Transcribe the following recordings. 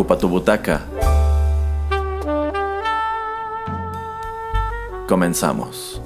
Ocupa tu butaca. Comenzamos.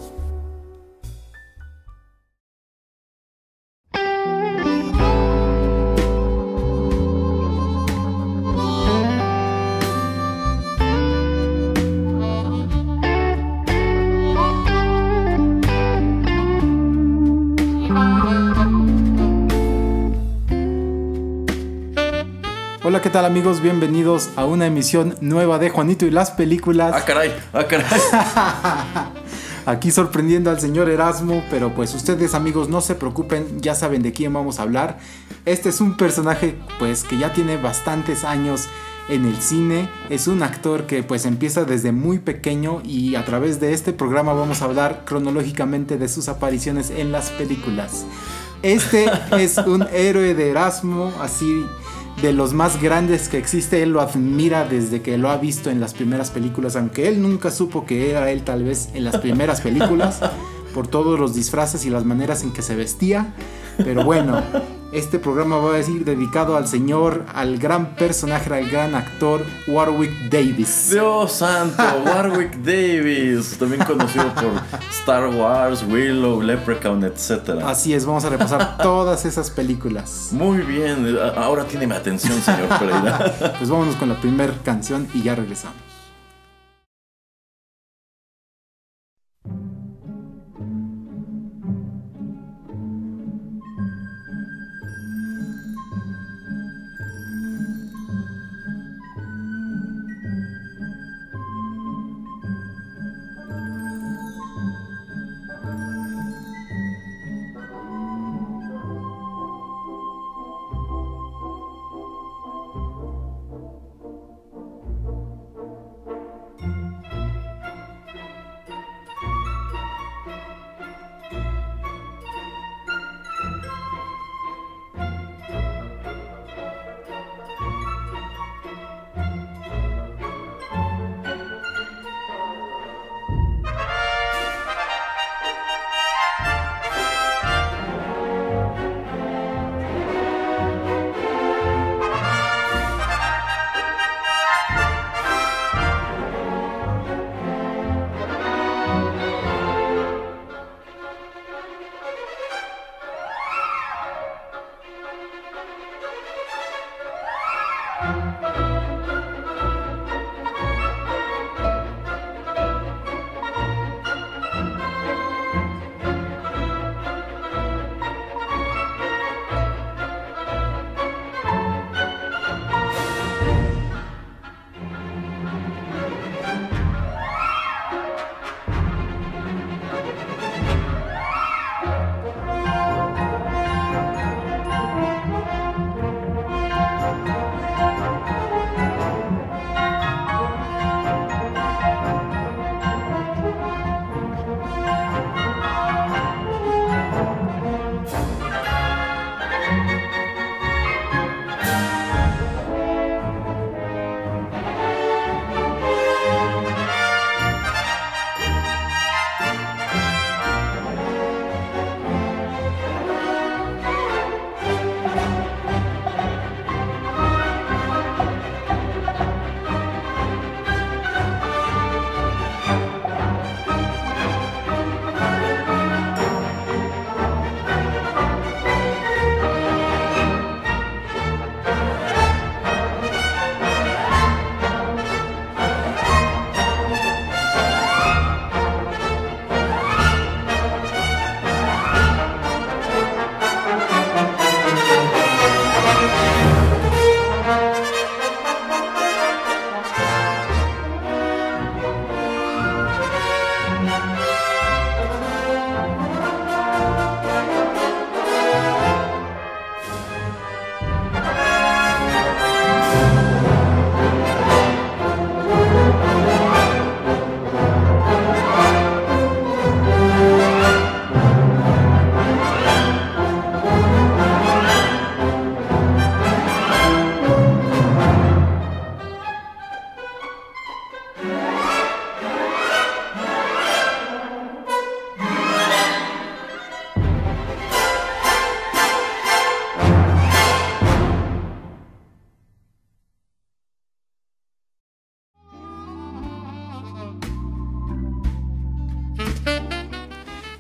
Tal amigos? Bienvenidos a una emisión nueva de Juanito y las películas. Ah, caray, ah, caray. Aquí sorprendiendo al señor Erasmo, pero pues ustedes amigos no se preocupen, ya saben de quién vamos a hablar. Este es un personaje pues que ya tiene bastantes años en el cine, es un actor que pues empieza desde muy pequeño y a través de este programa vamos a hablar cronológicamente de sus apariciones en las películas. Este es un héroe de Erasmo, así de los más grandes que existe. Él lo admira desde que lo ha visto en las primeras películas, aunque él nunca supo que era él tal vez en las primeras películas, por todos los disfraces y las maneras en que se vestía. Pero bueno, este programa va a decir dedicado al señor, al gran personaje, al gran actor Warwick Davis. Dios santo, Warwick Davis, también conocido por Star Wars, Willow, Leprechaun, etc. Así es, vamos a repasar todas esas películas. Muy bien, ahora tiene mi atención, señor Pereira. Pues vámonos con la primera canción y ya regresamos.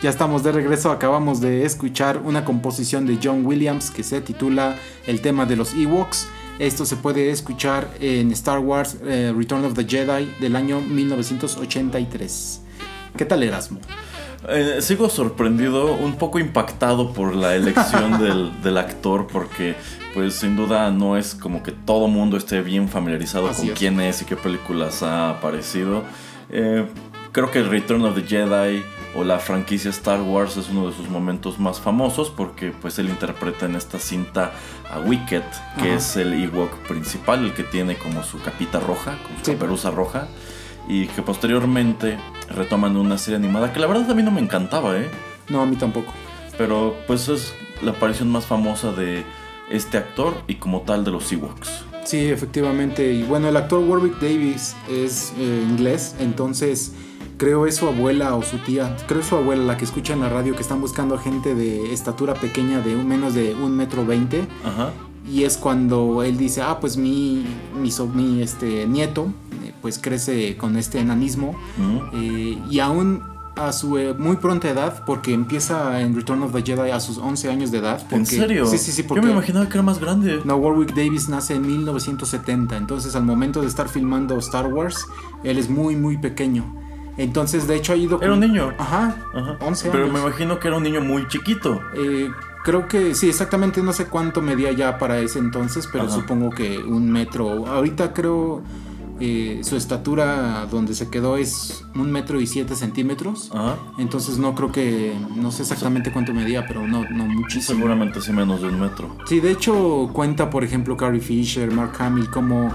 Ya estamos de regreso, acabamos de escuchar una composición de John Williams que se titula El tema de los Ewoks. Esto se puede escuchar en Star Wars eh, Return of the Jedi del año 1983. ¿Qué tal Erasmo? Eh, sigo sorprendido, un poco impactado por la elección del, del, actor, porque pues sin duda no es como que todo mundo esté bien familiarizado Así con es. quién es y qué películas ha aparecido. Eh, creo que Return of the Jedi o la franquicia Star Wars es uno de sus momentos más famosos porque pues él interpreta en esta cinta a Wicket, que Ajá. es el Ewok principal, el que tiene como su capita roja, su Sí. caperuza roja. Y que posteriormente retoman una serie animada que la verdad a mí no me encantaba, ¿eh? No, a mí tampoco. Pero pues es la aparición más famosa de este actor y como tal de los Ewoks. Sí, efectivamente. Y bueno, el actor Warwick Davis es eh, inglés, entonces creo es su abuela o su tía, creo es su abuela la que escucha en la radio que están buscando gente de estatura pequeña de un, menos de un metro veinte. Ajá. Y es cuando él dice, ah, pues mi, mi, so- mi, este, nieto eh, pues crece con este enanismo eh, y aún a su eh, muy pronta edad, porque empieza en Return of the Jedi a sus 11 años de edad. ¿En serio? Sí, sí, sí, Yo porque... me imaginaba que era más grande. No, Warwick Davis nace en 1970, entonces al momento de estar filmando Star Wars, él es muy, muy pequeño. Entonces, de hecho, ha ido... Era un niño. Ajá, Ajá. 11 Pero años. me imagino que era un niño muy chiquito. Eh, creo que sí, exactamente no sé cuánto medía ya para ese entonces, pero Ajá. supongo que un metro. Ahorita creo eh, su estatura donde se quedó es un metro y siete centímetros. Ajá. Entonces no creo que, no sé exactamente cuánto medía, pero no, no muchísimo. Seguramente sí menos de un metro. Sí, de hecho cuenta, por ejemplo, Carrie Fisher, Mark Hamill, como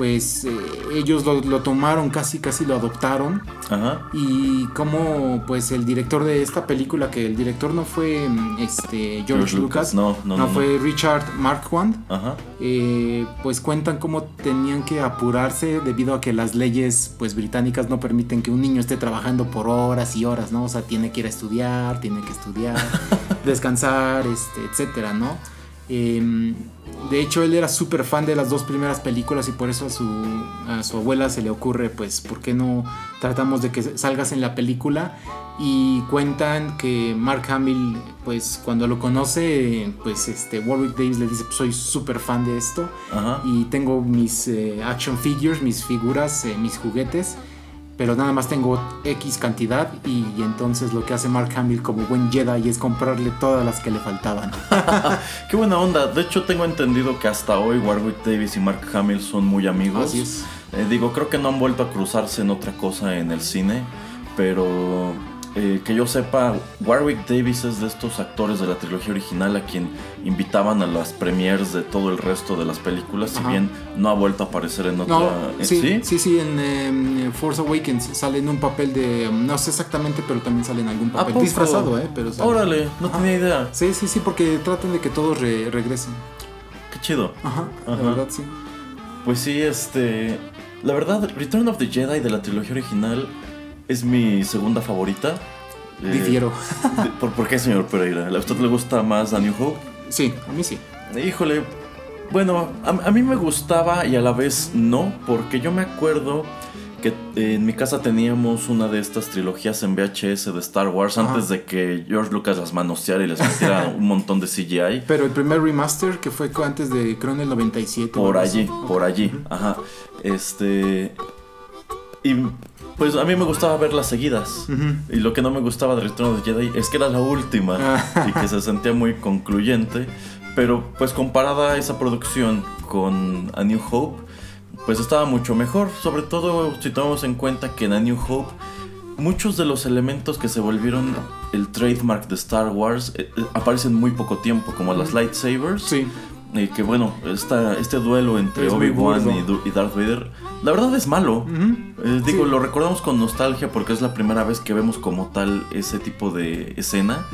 pues eh, ellos lo, lo tomaron, casi casi lo adoptaron. Ajá. Y como pues el director de esta película, que el director no fue mm, este, George, George Lucas, Lucas, no, no, no, fue Richard Marquand, Ajá. eh, pues cuentan cómo tenían que apurarse debido a que las leyes pues británicas no permiten que un niño esté trabajando por horas y horas, ¿no? O sea, tiene que ir a estudiar, tiene que estudiar, descansar, este, etcétera, ¿no? Eh, de hecho, él era súper fan de las dos primeras películas y por eso a su, a su abuela se le ocurre, pues, ¿por qué no tratamos de que salgas en la película? Y cuentan que Mark Hamill, pues, cuando lo conoce, pues, este, Warwick Davis le dice, pues, soy súper fan de esto Ajá. y tengo mis eh, action figures, mis figuras, eh, mis juguetes, pero nada más tengo X cantidad y, y entonces lo que hace Mark Hamill como buen Jedi es comprarle todas las que le faltaban. Qué buena onda. De hecho, tengo entendido que hasta hoy Warwick Davis y Mark Hamill son muy amigos. Así es. Eh, digo, creo que no han vuelto a cruzarse en otra cosa en el cine, pero eh, que yo sepa, Warwick Davis es de estos actores de la trilogía original a quien invitaban a las premiers de todo el resto de las películas, si Ajá. bien no ha vuelto a aparecer en otra. No, eh, sí, sí, sí, en eh, Force Awakens sale en un papel de, um, no sé exactamente, pero también sale en algún ¿A papel disfrazado, ¿eh? Pero sale. Órale, no Ajá. tenía idea. Sí, sí, sí, porque tratan de que todos re- regresen. Qué chido. Ajá, la Ajá. verdad sí. Pues sí, este. La verdad, Return of the Jedi de la trilogía original es mi segunda favorita. Eh, Difiero. ¿por, por qué, señor Pereira? ¿A usted le gusta más A New Hope? Sí, a mí sí. Híjole, bueno, a, a mí me gustaba y a la vez no, porque yo me acuerdo que eh, en mi casa teníamos una de estas trilogías en VHS de Star Wars Ajá. antes de que George Lucas las manoseara y les metiera un montón de CGI. Pero el primer remaster que fue antes de, creo en el 97. o Por allí, por allí, ajá. Este. Y pues a mí me gustaba verlas seguidas. Ujú. Y lo que no me gustaba de Return of the Jedi es que era la última Ah. y que se sentía muy concluyente. Pero pues comparada a esa producción con A New Hope, pues estaba mucho mejor. Sobre todo si tomamos en cuenta que en A New Hope muchos de los elementos que se volvieron el trademark de Star Wars eh, eh, aparecen muy poco tiempo, como las lightsabers. Sí. Y que bueno, esta, este duelo entre Es Obi-Wan y, Darth Vader, la verdad es malo. Eh, digo, Sí. lo recordamos con nostalgia porque es la primera vez que vemos como tal ese tipo de escena,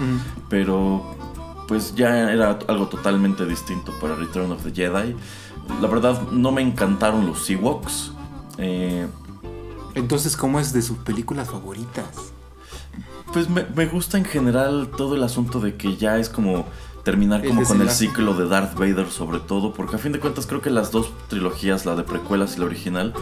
pero pues ya era algo totalmente distinto para Return of the Jedi. La verdad no me encantaron los Ewoks. Eh, Entonces, ¿cómo es de sus películas favoritas? pues me, me gusta en general todo el asunto de que ya es como terminar El como con el ciclo de Darth Vader sobre todo, porque a fin de cuentas creo que las dos trilogías, la de precuelas y la original,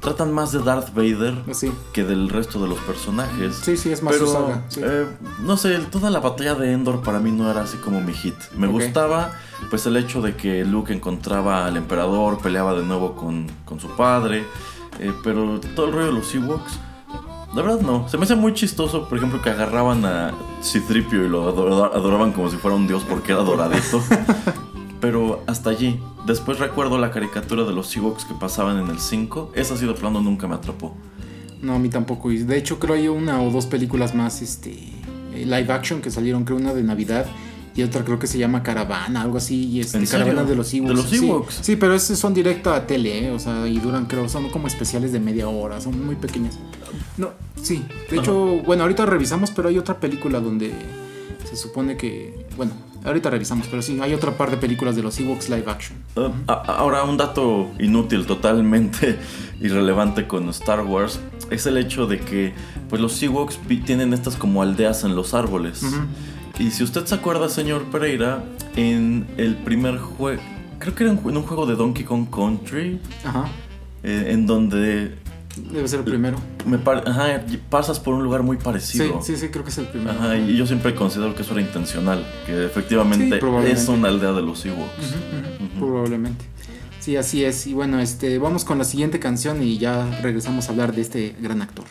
tratan más de Darth Vader Sí. que del resto de los personajes. Sí, sí, es más Pero, su saga. sí. eh, no sé, toda la batalla de Endor para mí no era así como mi hit. Me gustaba, pues, el hecho de que Luke encontraba al emperador, peleaba de nuevo con, con su padre, eh, pero todo el rollo de los Ewoks, la verdad no. Se me hace muy chistoso, por ejemplo, que agarraban a Citripio y lo adora- adoraban como si fuera un dios porque era doradito. pero hasta allí. Después recuerdo la caricatura de los Ewoks que pasaban en el 5. Esa sí de plano nunca me atrapó. No, a mí tampoco. Y de hecho creo hay una o dos películas más este eh, live action que salieron, creo una de Navidad y otra creo que se llama Caravana, algo así, y este. Caravana de los Ewoks. De los Sí, Ewoks. Sí, pero esos son directo a tele, ¿eh? o sea, y duran creo, son como especiales de media hora, son muy pequeñas. No, sí. De hecho, bueno, ahorita revisamos, pero hay otra película donde se supone que, bueno, ahorita revisamos, pero sí, hay otra par de películas de los Ewoks live action. Uh, a- ahora, un dato inútil, totalmente irrelevante con Star Wars, es el hecho de que pues, los Ewoks tienen estas como aldeas en los árboles. Y si usted se acuerda, señor Pereira, en el primer juego, creo que era en en un juego de Donkey Kong Country, Ajá. eh, en donde Debe ser el primero. me par- ajá, pasas por un lugar muy Sí, parecido. sí, sí, creo que es el primero. Ajá, y yo siempre considero que eso era intencional, que efectivamente Sí, es una aldea de los Ewoks. Probablemente. Sí, así es. Y bueno, este, vamos con la siguiente canción y ya regresamos a hablar de este gran actor.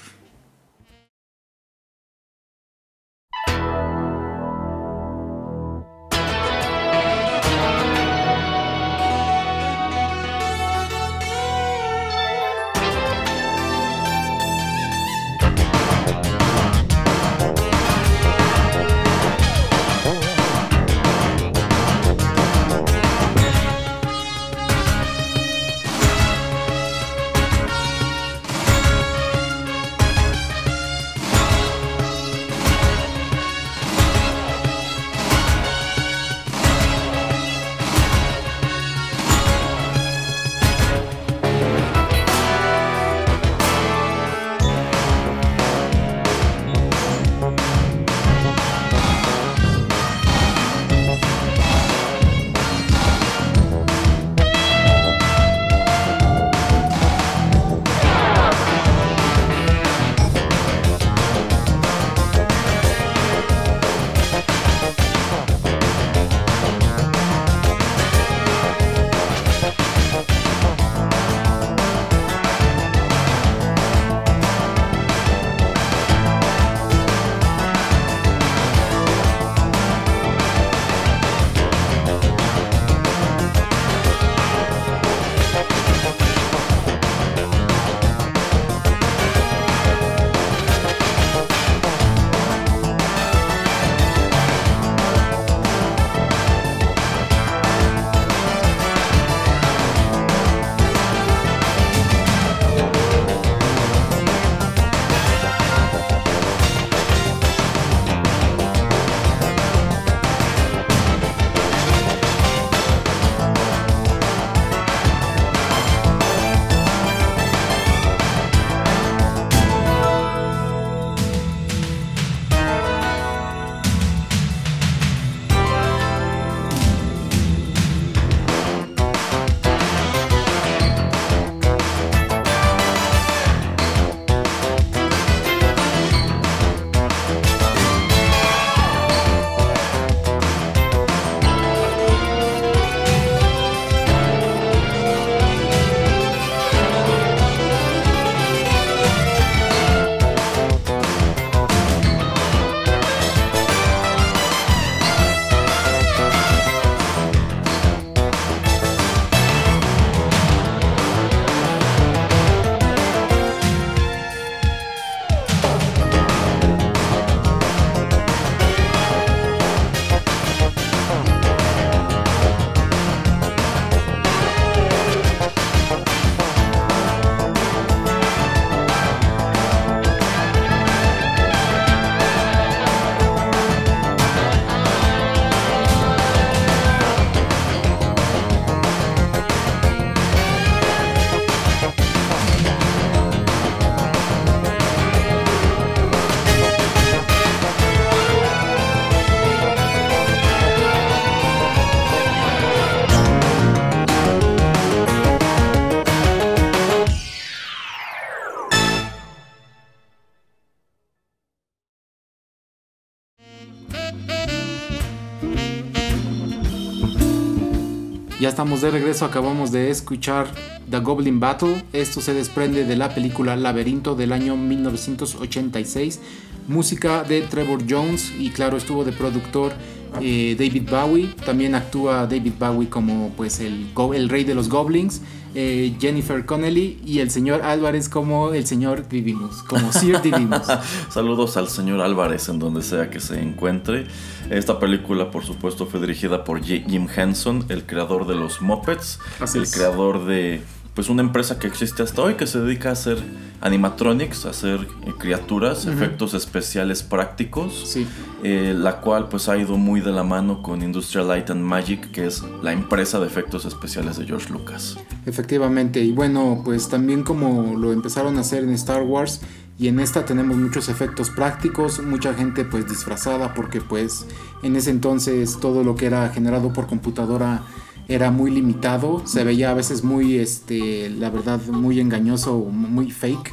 Ya estamos de regreso, acabamos de escuchar The Goblin Battle. Esto se desprende de la película Laberinto del año 1986. Música de Trevor Jones y claro, estuvo de productor eh, David Bowie. También actúa David Bowie como pues el, el rey de los goblins. Eh, Jennifer Connelly y el señor Álvarez como el señor Divimus, como Sir Divimus. Saludos al señor Álvarez en donde sea que se encuentre. Esta película, por supuesto, fue dirigida por Jim Henson, el creador de los Muppets, el creador de pues una empresa que existe hasta hoy que se dedica a hacer animatronics, a hacer eh, criaturas, efectos especiales prácticos, eh, la cual pues ha ido muy de la mano con Industrial Light and Magic, que es la empresa de efectos especiales de George Lucas. Efectivamente, y bueno, pues también como lo empezaron a hacer en Star Wars, y en esta tenemos muchos efectos prácticos, mucha gente pues disfrazada porque pues en ese entonces todo lo que era generado por computadora era muy limitado, se veía a veces muy, este, la verdad, muy engañoso, muy fake.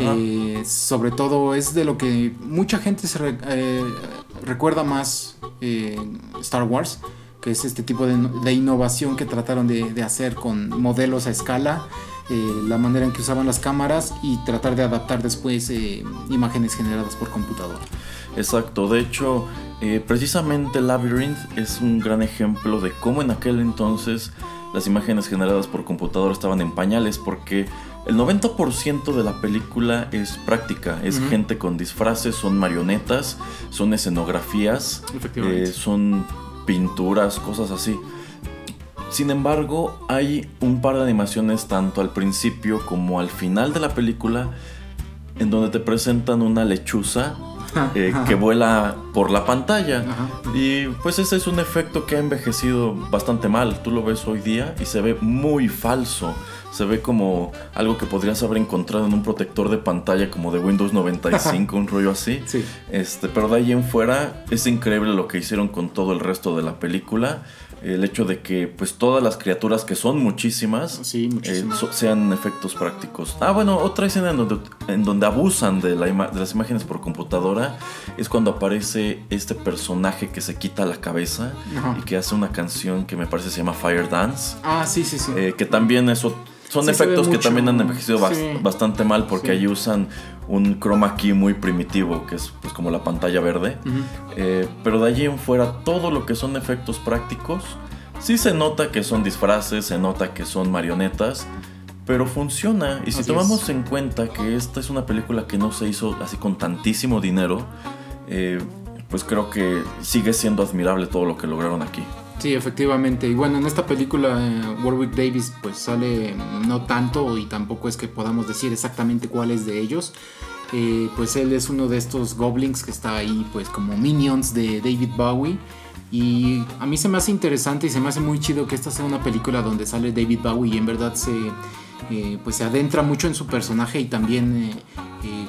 Eh, sobre todo es de lo que mucha gente se eh, recuerda más eh, Star Wars, que es este tipo de, innovación que trataron de, hacer con modelos a escala. la manera en que usaban las cámaras y tratar de adaptar después imágenes generadas por computadora. Exacto, de hecho, eh, precisamente Labyrinth es un gran ejemplo de cómo en aquel entonces las imágenes generadas por computador estaban en pañales, porque el 90% de la película es práctica, es gente con disfraces, son marionetas, son escenografías, eh, son pinturas, cosas así. Sin embargo, hay un par de animaciones tanto al principio como al final de la película en donde te presentan una lechuza eh, que vuela por la pantalla. Y pues ese es un efecto que ha envejecido bastante mal. Tú lo ves hoy día y se ve muy falso. Se ve como algo que podrías haber encontrado en un protector de pantalla como de Windows 95, un rollo así. Este, pero de ahí en fuera es increíble lo que hicieron con todo el resto de la película el hecho de que pues todas las criaturas que son muchísimas, eh, sean efectos prácticos. Ah, bueno, otra escena en donde, en donde abusan de, la de, las imágenes por computadora es cuando aparece este personaje que se quita la cabeza y que hace una canción que me parece se llama Fire Dance. Ah, sí, sí, sí. Eh, que también eso son efectos que también han envejecido bastante mal porque ahí usan un chroma key muy primitivo, que es pues, como la pantalla verde. Eh, pero de allí en fuera, todo lo que son efectos prácticos, sí se nota que son disfraces, se nota que son marionetas, pero funciona. Y si tomamos en cuenta que esta es una película que no se hizo así con tantísimo dinero, eh, pues creo que sigue siendo admirable todo lo que lograron aquí. Sí, efectivamente. Y bueno, en esta película eh, Warwick Davis pues sale no tanto y tampoco es que podamos decir exactamente cuál es de ellos. Eh, pues él es uno de estos goblins que está ahí pues como minions de David Bowie. Y a mí se me hace interesante y se me hace muy chido que esta sea una película donde sale David Bowie y en verdad se, eh, pues se adentra mucho en su personaje y también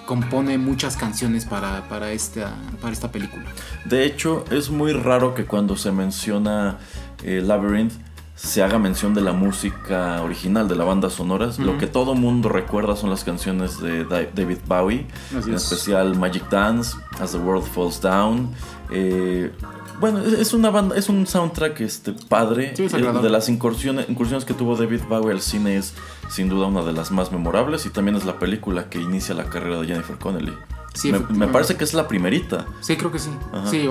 compone muchas canciones para, para, esta, para esta película. De hecho, es muy raro que cuando se menciona eh, Labyrinth se haga mención de la música original de la banda sonoras. Lo que todo mundo recuerda son las canciones de David Bowie, en especial Magic Dance, As the World Falls Down. Eh, bueno, es una banda, es un soundtrack este, padre. de las incursiones, incursiones que tuvo David Bowie al cine es sin duda una de las más memorables y también es la película que inicia la carrera de Jennifer Connelly. me, parece que es la primerita. Sí, creo que sí. Sí,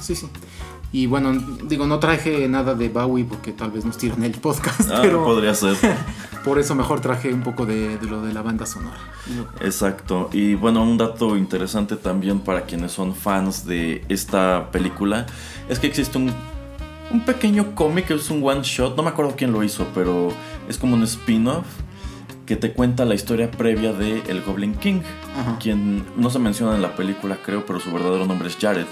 sí, sí. Y bueno, digo, no traje nada de Bowie porque tal vez nos tiran el podcast. Ah, pero podría ser. por eso mejor traje un poco de, lo de la banda sonora. Exacto. Y bueno, un dato interesante también para quienes son fans de esta película es que existe un, un pequeño cómic, es un one shot. No me acuerdo quién lo hizo, pero es como un spin-off que te cuenta la historia previa de El Goblin King, quien no se menciona en la película, creo, pero su verdadero nombre es Jared.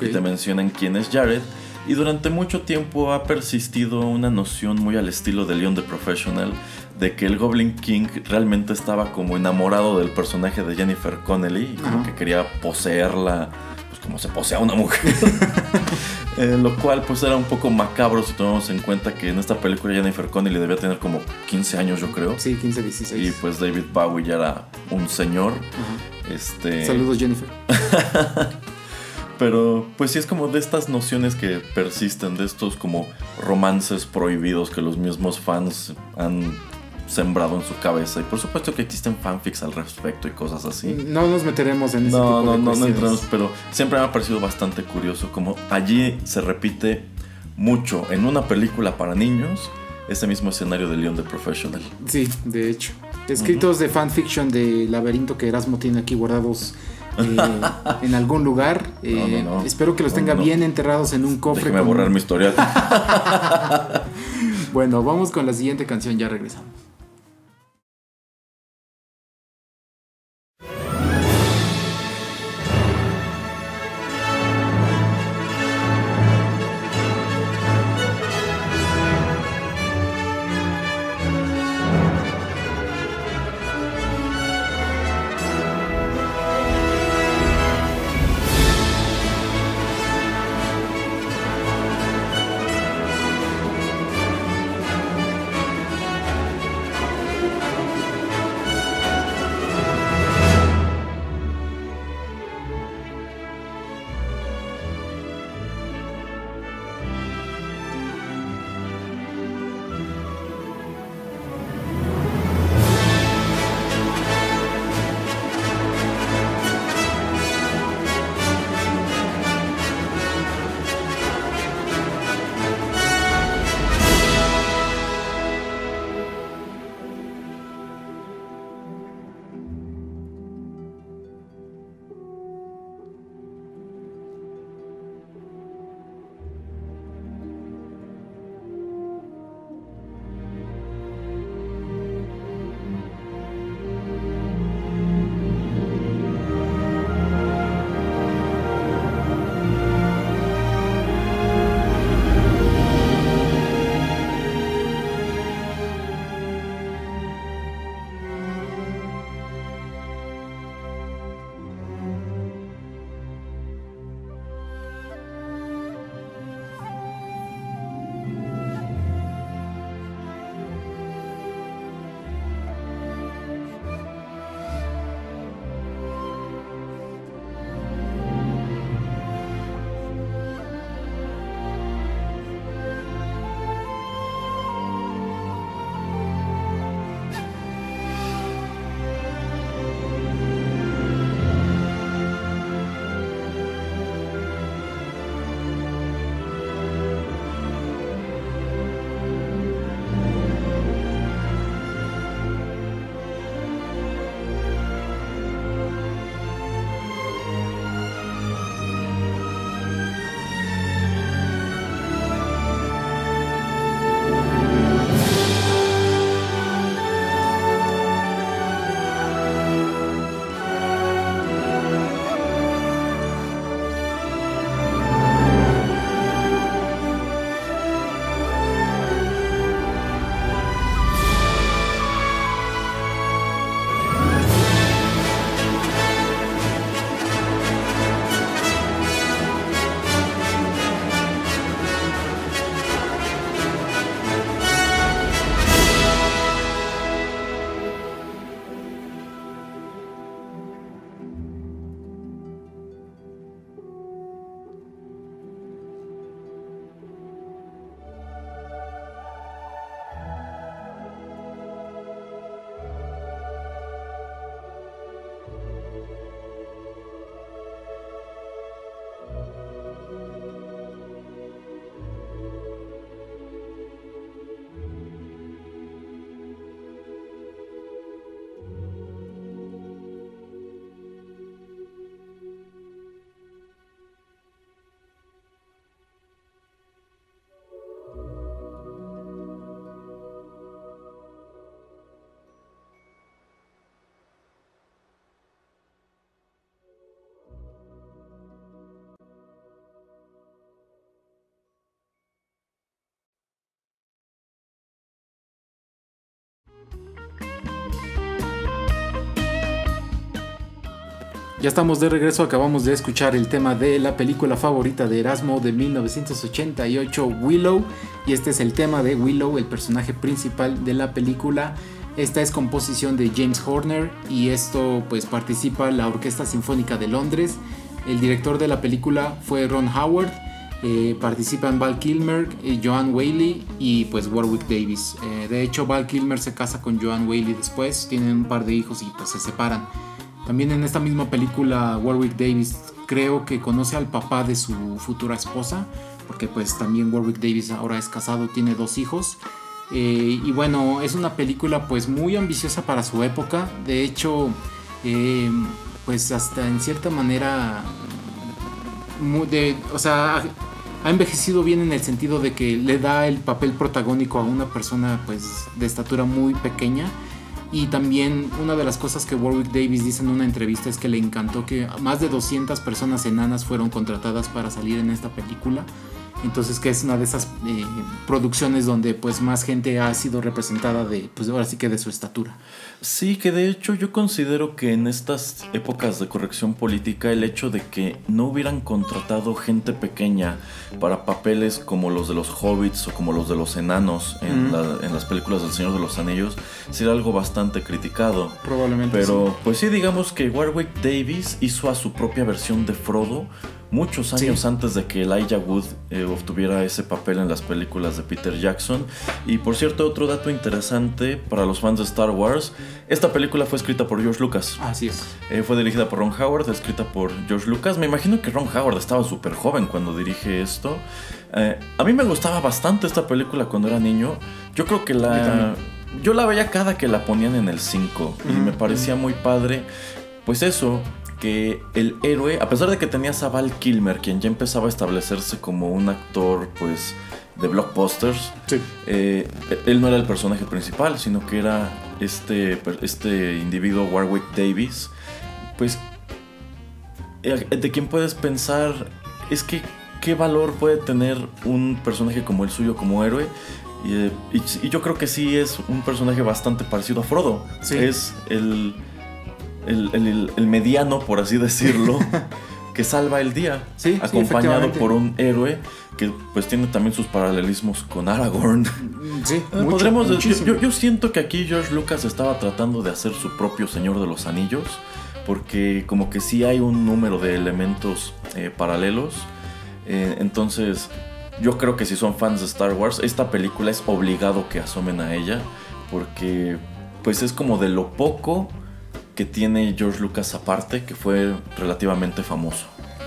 Y te mencionan quién es Jared. Y durante mucho tiempo ha persistido una noción muy al estilo de Leon the Professional de que el Goblin King realmente estaba como enamorado del personaje de Jennifer Connelly y como que quería poseerla pues como se posea una mujer. Eh, lo cual pues era un poco macabro si tomamos en cuenta que en esta película Jennifer Connelly debía tener como 15 años yo creo. Sí, 15, 16. Y pues David Bowie ya era un señor. Este... Saludos Jennifer. Pero pues sí es como de estas nociones que persisten, de estos como romances prohibidos que los mismos fans han sembrado en su cabeza. Y por supuesto que existen fanfics al respecto y cosas así. No nos meteremos en ese No, tipo no, de no, no cuestiones. entramos, pero siempre me ha parecido bastante curioso como allí se repite mucho en una película para niños ese mismo escenario de Leon the Professional. Sí, de hecho. Escritos de fanfiction de laberinto que Erasmo tiene aquí guardados eh, en algún lugar. Eh, No, no, no. Espero que los tenga bien enterrados en un cofre. Déjeme con- borrar mi historial. Bueno, vamos con la siguiente canción, ya regresamos. Ya estamos de regreso, acabamos de escuchar el tema de la película favorita de Erasmo de 1988, Willow, y este es el tema de Willow, el personaje principal de la película. Esta es composición de James Horner y esto pues participa la Orquesta Sinfónica de Londres El director de la película fue Ron Howard. Eh, participan Val Kilmer, eh, Joan Whaley y pues Warwick Davis. Eh, de hecho, Val Kilmer se casa con Joan Whaley después, tienen un par de hijos y pues se separan. También en esta misma película, Warwick Davis creo que conoce al papá de su futura esposa, porque pues también Warwick Davis ahora es casado, tiene dos hijos. y bueno, es una película pues muy ambiciosa para su época. De hecho, pues hasta en cierta manera de, o sea, ha envejecido bien en el sentido de que le da el papel protagónico a una persona pues de estatura muy pequeña y también una de las cosas que Warwick Davis dice en una entrevista es que le encantó que más de 200 personas enanas fueron contratadas para salir en esta película entonces que es una de esas eh, producciones donde pues más gente ha sido representada de pues ahora sí que de su estatura. Sí, que de hecho yo considero que en estas épocas de corrección política el hecho de que no hubieran contratado gente pequeña para papeles como los de los hobbits o como los de los enanos en, las películas del Señor de los Anillos sería algo bastante criticado. Probablemente. Pero pues sí digamos que Warwick Davis hizo a su propia versión de Frodo muchos años antes de que Elijah Wood eh, obtuviera ese papel en las películas de Peter Jackson. Y por cierto, otro dato interesante para los fans de Star Wars, esta película fue escrita por George Lucas. Así es. Eh, fue dirigida por Ron Howard, escrita por George Lucas. Me imagino que Ron Howard estaba súper joven cuando dirige esto. Eh, a mí me gustaba bastante esta película cuando era niño. Yo creo que la... Yo la veía cada que la ponían en el 5 y me parecía muy padre. Pues eso, que el héroe, a pesar de que tenías a Val Kilmer, quien ya empezaba a establecerse como un actor, pues, de blockbusters, eh, él no era el personaje principal, sino que era este, este individuo Warwick Davis, pues, eh, de quien puedes pensar, es que, ¿qué valor puede tener un personaje como el suyo como héroe? Y, eh, yo creo que sí es un personaje bastante parecido a Frodo. Es el el, mediano, por así decirlo, que salva el día, sí, acompañado por un héroe que pues tiene también sus paralelismos con Aragorn. Sí, eh, Podremos yo, yo, siento que aquí George Lucas estaba tratando de hacer su propio Señor de los Anillos, porque como que sí hay un número de elementos eh, paralelos. Eh, entonces, yo creo que si son fans de Star Wars, esta película es obligado que asomen a ella, porque pues es como de lo poco que tiene George Lucas aparte, que fue relativamente famoso.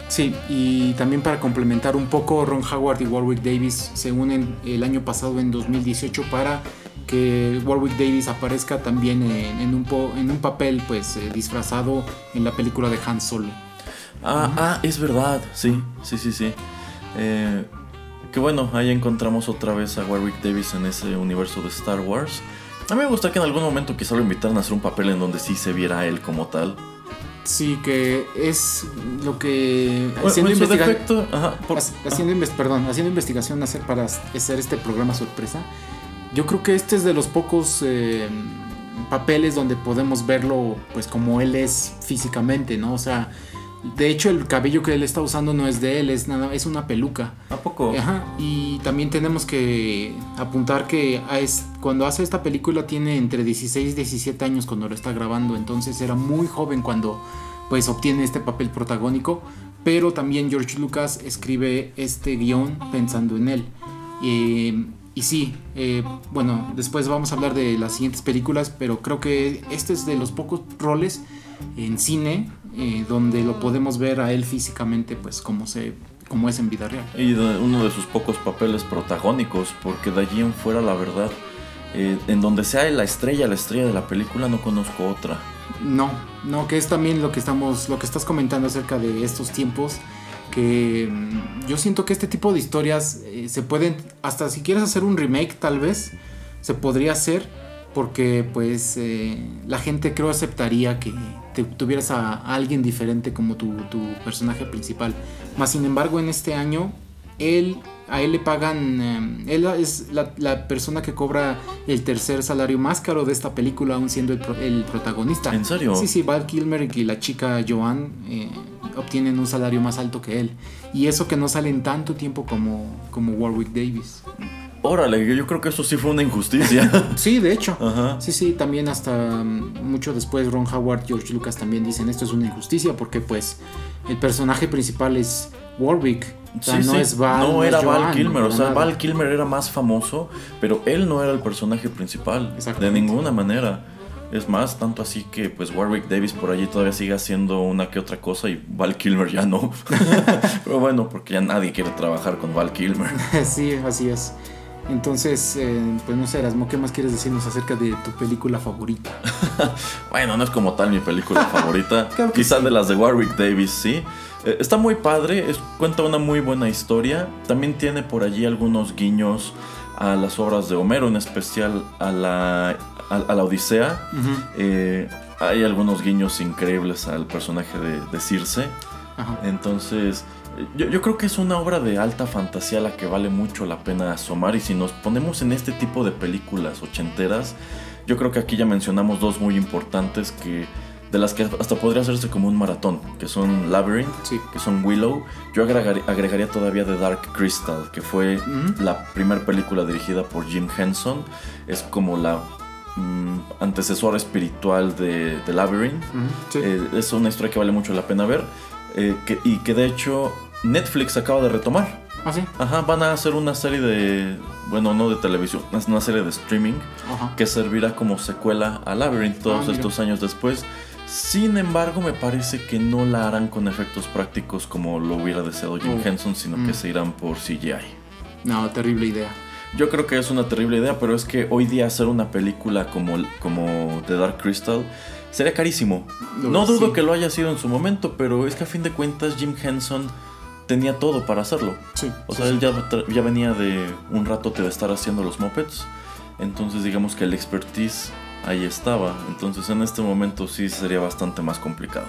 Sí, y también para complementar un poco, Ron Howard y Warwick Davis se unen el año pasado en 2018 para que Warwick Davis aparezca también en, un, en un papel pues eh, disfrazado en la película de Han Solo. Ah, ah es verdad, sí, sí, sí, sí. Eh, que bueno, ahí encontramos otra vez a Warwick Davis en ese universo de Star Wars. A mí me gusta que en algún momento quizá lo invitaran a hacer un papel en donde sí se viera a él como tal. Sí, que es lo que haciendo, investigación, haciendo, perdón, haciendo investigación hacer para hacer este programa sorpresa. Yo creo que este es de los pocos eh, papeles donde podemos verlo pues como él es físicamente, ¿no? O sea, de hecho, el cabello que él está usando no es de él, es, nada, es una peluca. ¿A poco? Ajá. Y también tenemos que apuntar que cuando hace esta película tiene entre 16 y 17 años cuando lo está grabando. Entonces era muy joven cuando pues obtiene este papel protagónico. Pero también George Lucas escribe este guion pensando en él. y sí, eh, bueno, después vamos a hablar de las siguientes películas, pero creo que este es de los pocos roles en cine eh, donde lo podemos ver a él físicamente, pues como se como es en vida real. Y uno de sus pocos papeles protagónicos, porque de allí en fuera, la verdad, eh, en donde sea la estrella, la estrella de la película, no conozco otra. No, no, que es también lo que estamos, lo que estás comentando acerca de estos tiempos, que mm, yo siento que este tipo de historias eh, se pueden, hasta si quieres hacer un remake, tal vez, se podría hacer porque pues eh, la gente creo aceptaría que te, tuvieras a, alguien diferente como tu, personaje principal. Más sin embargo en este año él a él le pagan eh, él es la, persona que cobra el tercer salario más caro de esta película aún siendo el, protagonista. ¿En serio? Sí, sí, Val Kilmer y la chica Joan eh, obtienen un salario más alto que él y eso que no salen tanto tiempo como como Warwick Davis. Órale, yo- creo que eso sí fue una injusticia. Sí, de hecho. Ajá. Sí, sí, también hasta mm, mucho después Ron Howard, George Lucas también dicen esto es una injusticia porque pues el personaje principal es Warwick. O sea, Sí, no sí. es Val. no es era Val Kilmer, o sea, nada. Val Kilmer era más famoso, pero él no era el personaje principal, de ninguna manera. Es más, tanto así que pues Warwick Davis por allí todavía sigue haciendo una que otra cosa y Val Kilmer ya no. pero bueno, porque ya nadie quiere trabajar con Val Kilmer. sí, así es. Entonces, eh, pues no sé, Erasmo, ¿qué más quieres decirnos acerca de tu película favorita? Bueno, no es como tal mi película favorita. Claro Quizás sí. de las de Warwick Davis, sí. Eh, está muy padre, es- cuenta una muy buena historia. También tiene por allí algunos guiños a las obras de Homero, en especial a la, a, a la Odisea. Eh, hay algunos guiños increíbles al personaje de, de Circe. Ajá. Entonces, yo, yo creo que es una obra de alta fantasía a la que vale mucho la pena asomar. Y si nos ponemos en este tipo de películas ochenteras, yo creo que aquí ya mencionamos dos muy importantes que de las que hasta podría hacerse como un maratón, que son Labyrinth, Sí. que son Willow. Yo agregaría, agregaría todavía The Dark Crystal, que fue la primera película dirigida por Jim Henson. Es como la mm, antecesora espiritual de, de Labyrinth. Sí. Eh, es una historia que vale mucho la pena ver. eh, que- y que de hecho Netflix acaba de retomar. ah, sí. Ajá, van a hacer una serie de. Bueno, no de televisión, es una serie de streaming Ajá. que servirá como secuela a Labyrinth todos Ah, mira. estos años después. Sin embargo, me parece que no la harán con efectos prácticos como lo hubiera deseado Jim Oh. Henson, sino Mm. que se irán por CGI. No, terrible idea. Yo creo que es una terrible idea, pero es que hoy día hacer una película como, como The Dark Crystal sería carísimo. No dudo sí. que lo haya sido en su momento, pero es que a fin de cuentas Jim Henson tenía todo para hacerlo. Sí. O sea, sí. él ya, ya venía de un rato de estar haciendo los mopeds. Entonces digamos que el expertise ahí estaba. Entonces en este momento sí sería bastante más complicado.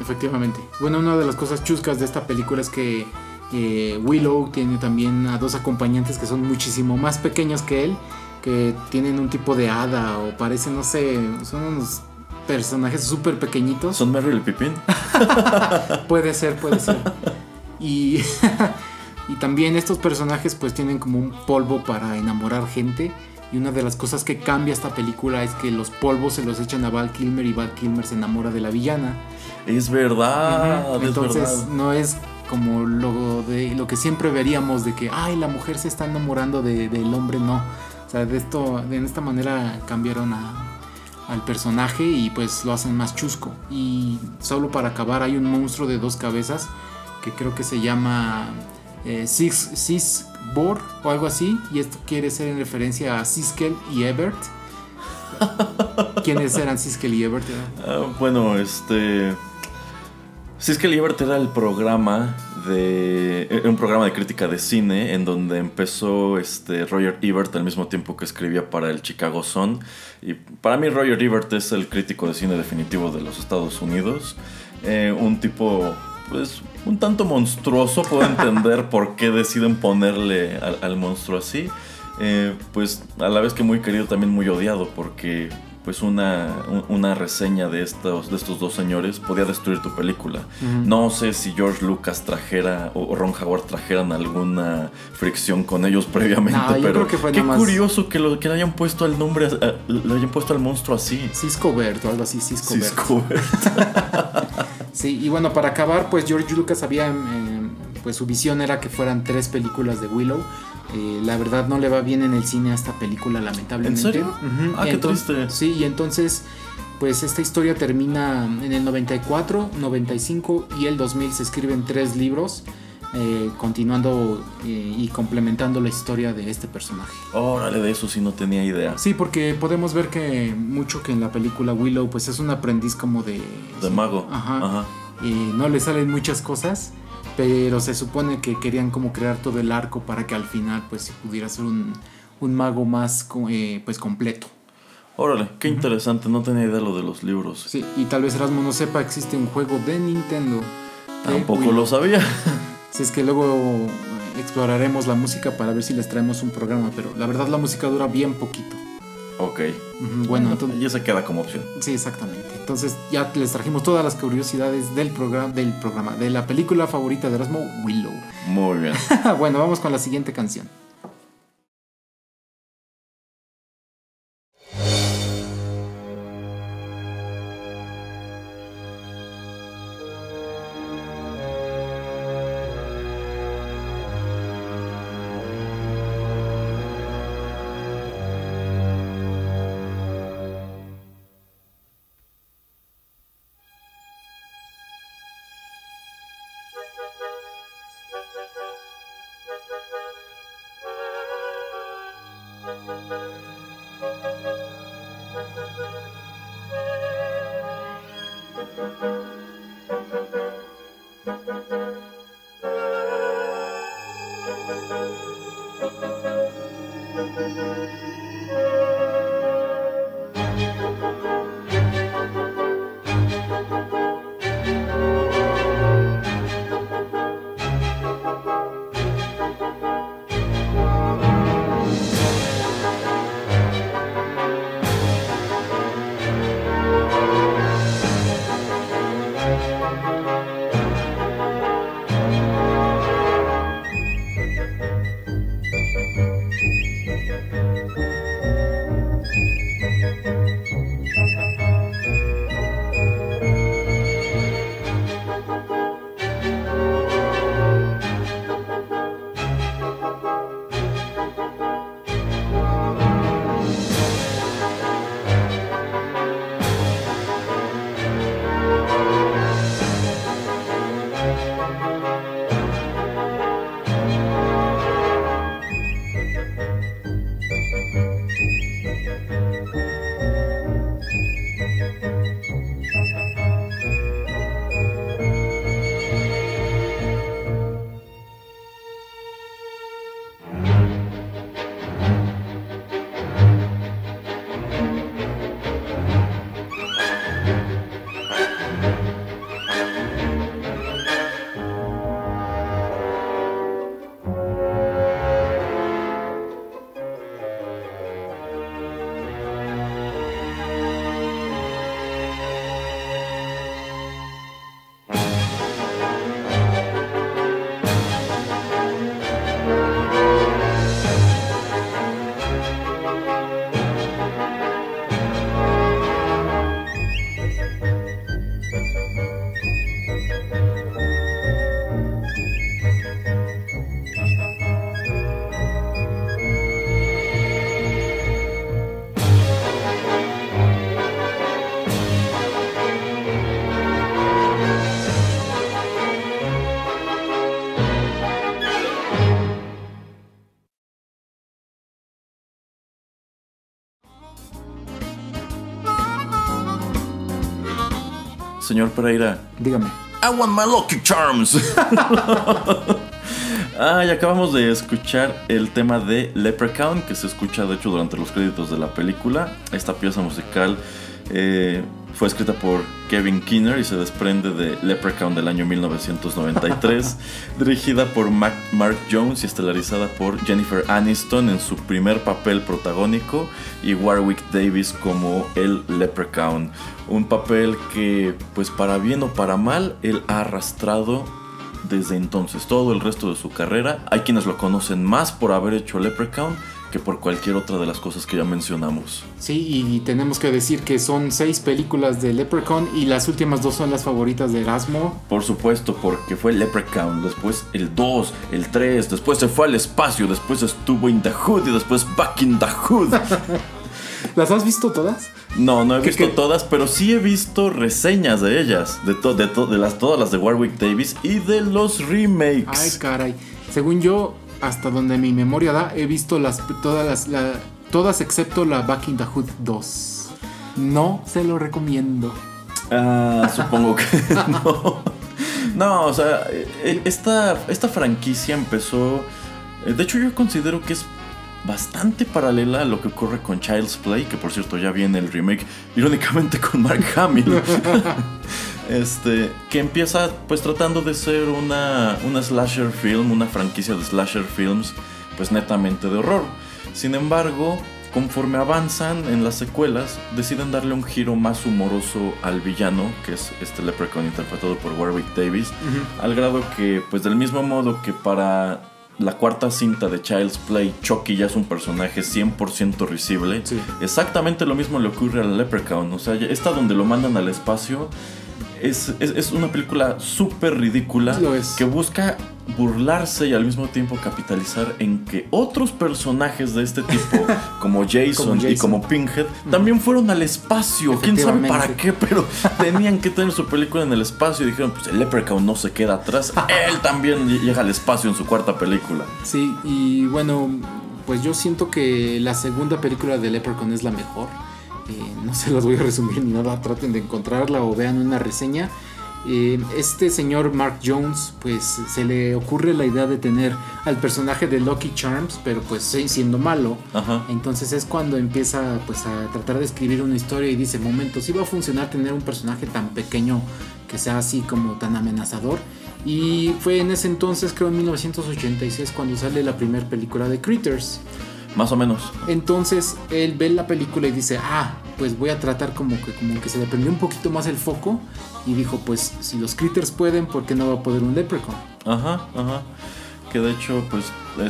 Efectivamente. Bueno, una de las cosas chuscas de esta película es que eh, Willow tiene también a dos acompañantes que son muchísimo más pequeños que él, que tienen un tipo de hada o parecen, no sé, son unos personajes súper pequeñitos. ¿Son Meryl y Pippin? Puede ser, puede ser. Y, y también estos personajes pues tienen como un polvo para enamorar gente. Y una de las cosas que cambia esta película es que los polvos se los echan a Val Kilmer y Val Kilmer se enamora de la villana. Es verdad, es Entonces verdad. no es como lo de lo que siempre veríamos de que ay la mujer se está enamorando de- del hombre no o sea de esto de esta manera cambiaron a- al personaje y pues lo hacen más chusco y solo para acabar hay un monstruo de dos cabezas que creo que se llama eh, Sis Sisbor o algo así y esto quiere ser en referencia a Siskel y Ebert ¿Quiénes eran Siskel y Ebert? Ah, bueno, este. Siskel y Ebert era el programa de. era un programa de crítica de cine en donde empezó este Roger Ebert al mismo tiempo que escribía para el Chicago Sun. Y para mí, Roger Ebert es el crítico de cine definitivo de los Estados Unidos. Eh, un tipo, pues, un tanto monstruoso. Puedo entender por qué deciden ponerle al, al monstruo así. Eh, pues a la vez que muy querido, también muy odiado, porque pues una, un- una reseña de estos, de estos dos señores podía destruir tu película. No sé si George Lucas trajera o Ron Howard trajeran alguna fricción con ellos previamente, No, yo pero creo que fue qué nomás- curioso que, lo, que le hayan puesto el nombre, le hayan puesto al monstruo así. Cisco Bert o algo así, Cisco Bert. Cisco. Sí, y bueno, para acabar, pues George Lucas había, eh, pues su visión era que fueran tres películas de Willow. Eh, la verdad no le va bien en el cine a esta película, lamentablemente. ¿En serio? Ah, qué triste. Sí, y entonces, pues esta historia termina en el 94, 95 y el 2000 se escriben tres libros, eh, continuando eh, y complementando la historia de este personaje. Órale, de eso sí no tenía idea. Sí, porque podemos ver que mucho que en la película Willow, pues es un aprendiz como de... De mago. Ajá. Ajá. y no le salen muchas cosas, pero se supone que querían como crear todo el arco para que al final pues pudiera ser un, un mago más eh, pues completo. Órale, qué interesante, no tenía idea lo de los libros. Sí, y tal vez Erasmo no sepa, existe un juego de Nintendo. de Tampoco lo sabía. Si es que luego eh, exploraremos la música para ver si les traemos un programa, pero la verdad la música dura bien poquito. ok. Bueno, entonces... ya se queda como opción. Sí, exactamente. Entonces ya les trajimos todas las curiosidades del programa, del programa, de la película favorita de Erasmo, Willow. Muy bien. bueno, vamos con la siguiente canción. Señor Pereira. Dígame. I want my Lucky Charms. ah, y acabamos de escuchar el tema de Leprechaun, que se escucha de hecho durante los créditos de la película. Esta pieza musical eh, fue escrita por Kevin Kinner y se desprende de Leprechaun del año 1993, dirigida por Mark Jones y estelarizada por Jennifer Aniston en su primer papel protagónico y Warwick Davis como el Leprechaun. Un papel que, pues para bien o para mal, él ha arrastrado desde entonces, todo el resto de su carrera. Hay quienes lo conocen más por haber hecho Leprechaun que por cualquier otra de las cosas que ya mencionamos. Sí, y tenemos que decir que son seis películas de Leprechaun y las últimas dos son las favoritas de Erasmo. Por supuesto, porque fue Leprechaun, después el 2, el 3, después se fue al espacio, después estuvo in the hood y después back in the hood. ¿Las has visto todas? No, no he visto todas, pero sí he visto reseñas de ellas, de, de, de las, todas las de Warwick Davis y de los remakes. Ay, caray. Según yo, hasta donde mi memoria da, he visto las, todas, las, todas excepto la Back in the Hood 2. No se lo recomiendo. Ah, supongo que no. No, o sea, eh, esta, esta franquicia empezó... Eh, de hecho, yo considero que es bastante paralela a lo que ocurre con Child's Play, que por cierto ya viene el remake, irónicamente con Mark Hamill. este, que empieza pues tratando de ser una, una slasher film, una franquicia de slasher films, pues netamente de horror. Sin embargo, conforme avanzan en las secuelas, deciden darle un giro más humoroso al villano, que es este Leprechaun interpretado por Warwick Davis, al grado que, pues del mismo modo que para la cuarta cinta de Child's Play, Chucky ya es un personaje 100% risible. Exactamente lo mismo le ocurre al Leprechaun. O sea, está donde lo mandan al espacio. Es, una película súper ridícula que busca burlarse y al mismo tiempo capitalizar en que otros personajes de este tipo, como Jason, y como Pinhead, también fueron al espacio. Quién sabe para qué, pero tenían que tener su película en el espacio y dijeron: Pues el Leprechaun no se queda atrás. Él también llega al espacio en su cuarta película. Sí, y bueno, pues yo siento que la segunda película de Leprechaun es la mejor. Eh, no se las voy a resumir ni nada, traten de encontrarla o vean una reseña. Eh, este señor Mark Jones, pues se le ocurre la idea de tener al personaje de Lucky Charms, pero pues siendo malo. Entonces es cuando empieza pues a tratar de escribir una historia y dice, momento, si va a funcionar tener un personaje tan pequeño que sea así como tan amenazador. Y fue en ese entonces, creo en 1986, cuando sale la primera película de Critters. Más o menos. Entonces él ve la película y dice, ah, pues voy a tratar como que, como que se le prendió un poquito más el foco. Y dijo, pues si los critters pueden, ¿por qué no va a poder un leprechaun? Ajá, ajá. Que de hecho, pues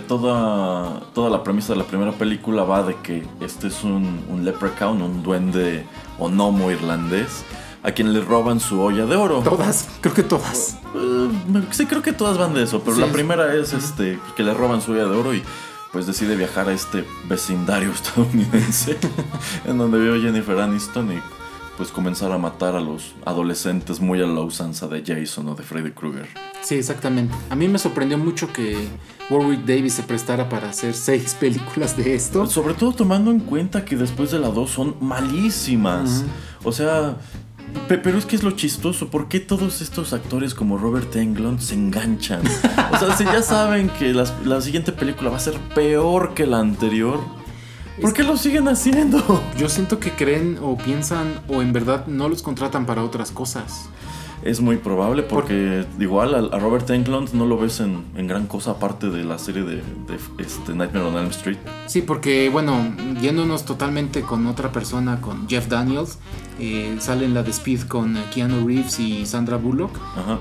toda, toda la premisa de la primera película va de que este es un, un leprechaun, un duende o gnomo irlandés a quien le roban su olla de oro. Todas, creo que todas. Uh, sí, creo que todas van de eso, pero la primera es este que le roban su olla de oro y pues decide viajar a este vecindario estadounidense en donde vio Jennifer Aniston y pues comenzar a matar a los adolescentes muy a la usanza de Jason o de Freddy Krueger. Sí, exactamente. A mí me sorprendió mucho que Warwick Davis se prestara para hacer seis películas de esto. Sobre todo tomando en cuenta que después de la dos son malísimas. O sea, pero es que es lo chistoso, ¿por qué todos estos actores como Robert Englund se enganchan? O sea, si ya saben que la, siguiente película va a ser peor que la anterior, ¿por qué lo siguen haciendo? Yo siento que creen o piensan o en verdad no los contratan para otras cosas. Es muy probable porque igual a, Robert Englund no lo ves en, gran cosa aparte de la serie de, este Nightmare on Elm Street. Sí, porque bueno, yéndonos totalmente con otra persona, con Jeff Daniels, eh, sale en la de Speed con Keanu Reeves y Sandra Bullock.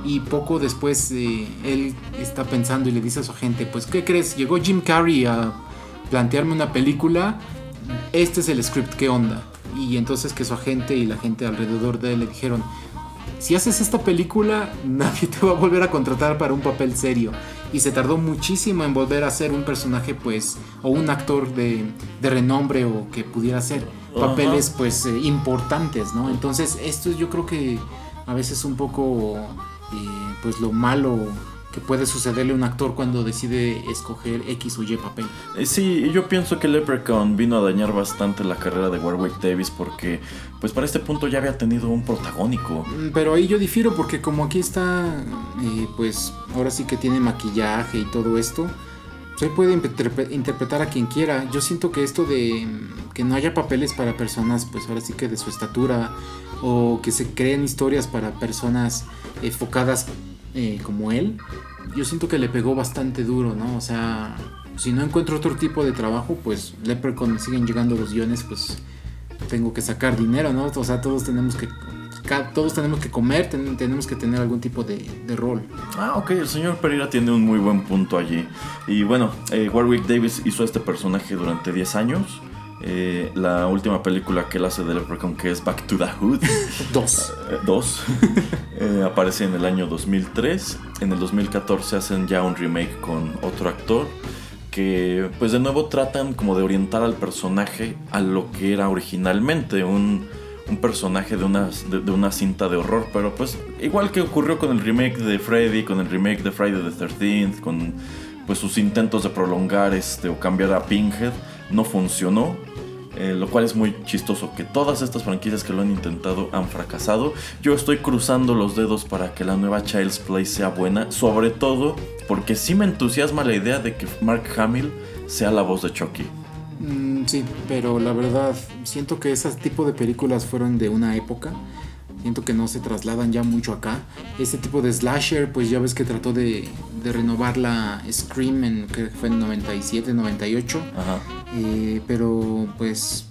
Y poco después eh, él está pensando y le dice a su agente, pues ¿qué crees? Llegó Jim Carrey a plantearme una película, este es el script, ¿qué onda? Y entonces que su agente y la gente alrededor de él le dijeron, si haces esta película, nadie te va a volver a contratar para un papel serio. Y se tardó muchísimo en volver a ser un personaje, pues, o un actor de, renombre o que pudiera ser papeles, pues, eh, importantes, ¿no? Entonces, esto yo creo que a veces un poco, eh, pues, lo malo que puede sucederle a un actor cuando decide escoger X o Y papel. Eh, Sí, yo pienso que Leprechaun vino a dañar bastante la carrera de Warwick Davis porque pues para este punto ya había tenido un protagónico. Mm, Pero ahí yo difiero porque como aquí está, eh, pues ahora sí que tiene maquillaje y todo esto, ahí puede interpre- interpretar a quien quiera. Yo siento que esto de mm, que no haya papeles para personas, pues ahora sí que de su estatura, o que se creen historias para personas enfocadas eh, como él, yo siento que le pegó bastante duro, ¿no? O sea, si no encuentro otro tipo de trabajo, pues Leprechaun siguen llegando los guiones, pues tengo que sacar dinero, ¿no? O sea, todos tenemos que todos tenemos que comer, ten- tenemos que tener algún tipo de, de rol. Ah, ok, el señor Pereira tiene un muy buen punto allí. Y bueno, eh, Warwick Davis hizo este personaje durante 10 años. Eh, la última película que él hace de Leprechaun, que es Back to the Hood, Dos. 2, aparece en el año 2003. En el 2014 hacen ya un remake con otro actor. Que pues de nuevo tratan como de orientar al personaje a lo que era originalmente, un, un personaje de una, de, de una cinta de horror. Pero pues igual que ocurrió con el remake de Freddy, con el remake de Friday the 13th, con pues sus intentos de prolongar este o cambiar a Pinhead, no funcionó. Eh, lo cual es muy chistoso que todas estas franquicias que lo han intentado han fracasado. Yo estoy cruzando los dedos para que la nueva Child's Play sea buena, sobre todo porque sí me entusiasma la idea de que Mark Hamill sea la voz de Chucky. Mm, sí, pero la verdad, siento que ese tipo de películas fueron de una época. Siento que no se trasladan ya mucho acá. Este tipo de slasher, pues ya ves que trató de, de renovar la Scream en que fue en 97, 98. Ajá. Eh, pero pues